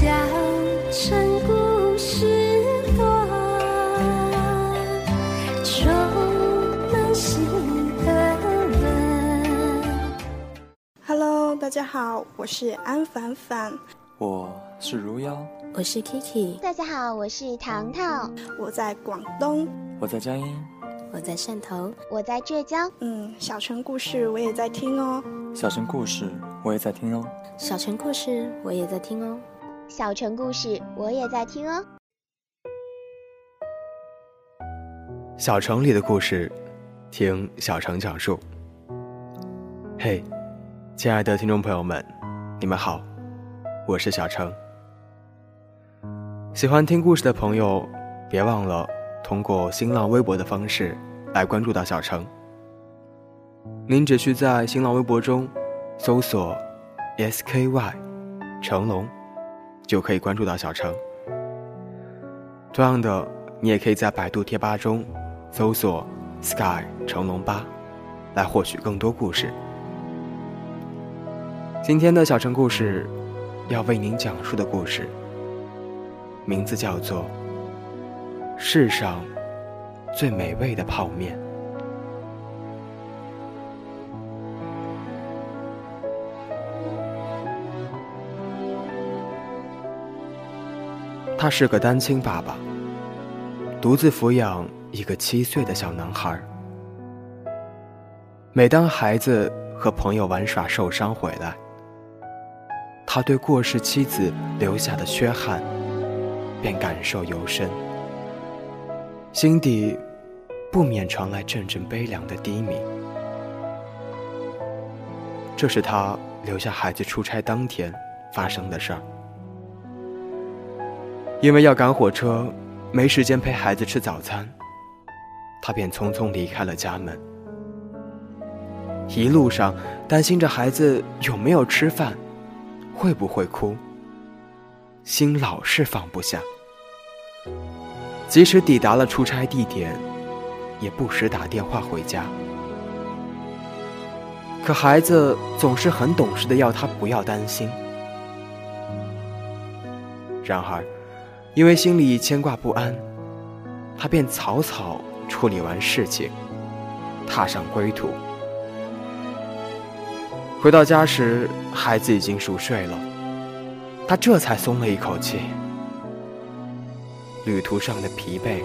小城故事多，充满喜和乐。Hello，大家好，我是安凡凡，我是如妖，我是 Kiki，大家好，我是糖糖，我在广东，我在江阴，我在汕头，我在浙江。嗯，小城故事我也在听哦。小城故事我也在听哦。小城故事我也在听哦。小城故事我也在听哦。小城里的故事，听小城讲述。嘿，亲爱的听众朋友们，你们好，我是小城。喜欢听故事的朋友，别忘了通过新浪微博的方式来关注到小城。您只需在新浪微博中搜索 “SKY 成龙”，就可以关注到小城。同样的，你也可以在百度贴吧中搜索 “Sky 成龙吧”，来获取更多故事。今天的小城故事要为您讲述的故事，名字叫做《世上最美味的泡面》。他是个单亲爸爸，独自抚养一个七岁的小男孩。每当孩子和朋友玩耍受伤回来，他对过世妻子留下的缺憾便感受尤深，心底不免传来阵阵悲凉的低鸣。这是他留下孩子出差当天发生的事儿。因为要赶火车，没时间陪孩子吃早餐，他便匆匆离开了家门。一路上担心着孩子有没有吃饭，会不会哭，心老是放不下。即使抵达了出差地点，也不时打电话回家。可孩子总是很懂事的要他不要担心。然而，因为心里牵挂不安，他便草草处理完事情，踏上归途。回到家时，孩子已经熟睡了，他这才松了一口气。旅途上的疲惫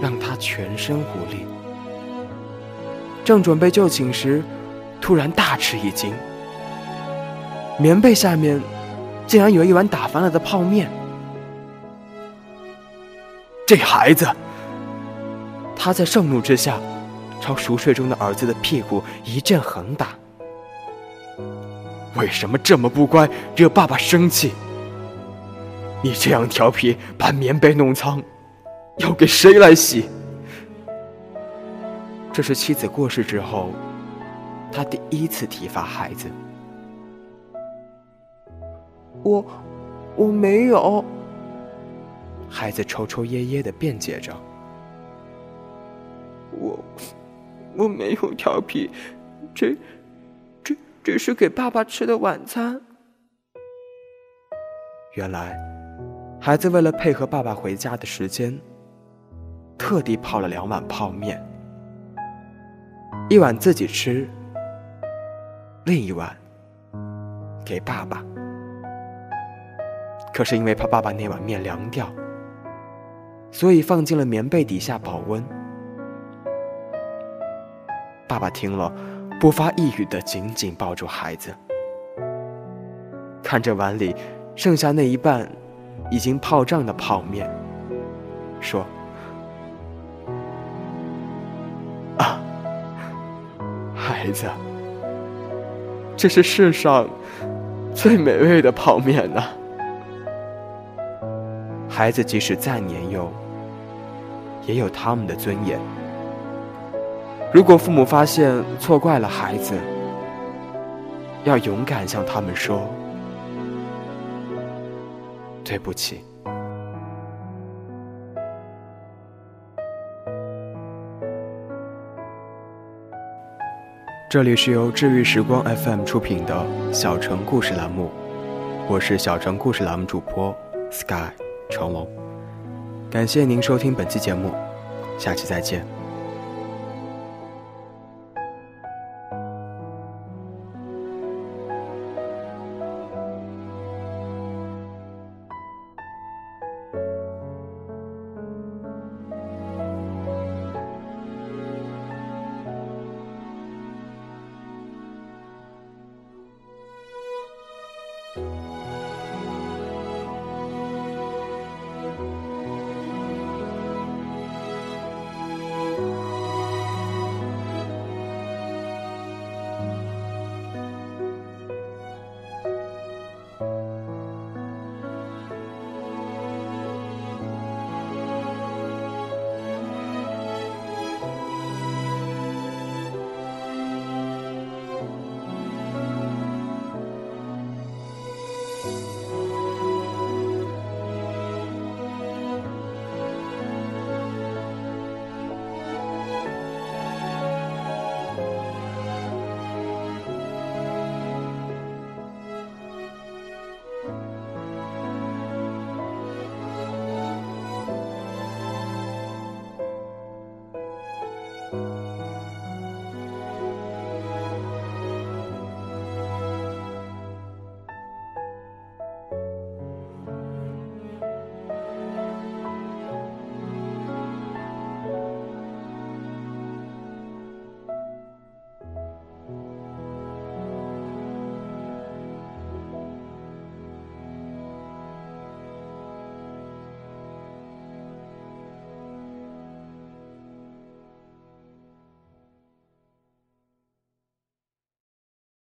让他全身无力，正准备就寝时，突然大吃一惊，棉被下面竟然有一碗打翻了的泡面。这孩子！他在盛怒之下，朝熟睡中的儿子的屁股一阵横打。为什么这么不乖，惹爸爸生气？你这样调皮，把棉被弄脏，要给谁来洗？这是妻子过世之后，他第一次体罚孩子。我，我没有。孩子抽抽噎噎的辩解着：“我，我没有调皮，这，这这是给爸爸吃的晚餐。”原来，孩子为了配合爸爸回家的时间，特地泡了两碗泡面，一碗自己吃，另一碗给爸爸。可是因为怕爸爸那碗面凉掉。所以放进了棉被底下保温。爸爸听了，不发一语的紧紧抱住孩子，看着碗里剩下那一半已经泡胀的泡面，说：“啊，孩子，这是世上最美味的泡面呐！”孩子即使再年幼，也有他们的尊严。如果父母发现错怪了孩子，要勇敢向他们说：“对不起。”这里是由治愈时光 FM 出品的小城故事栏目，我是小城故事栏目主播 Sky 成龙。感谢您收听本期节目下期再见。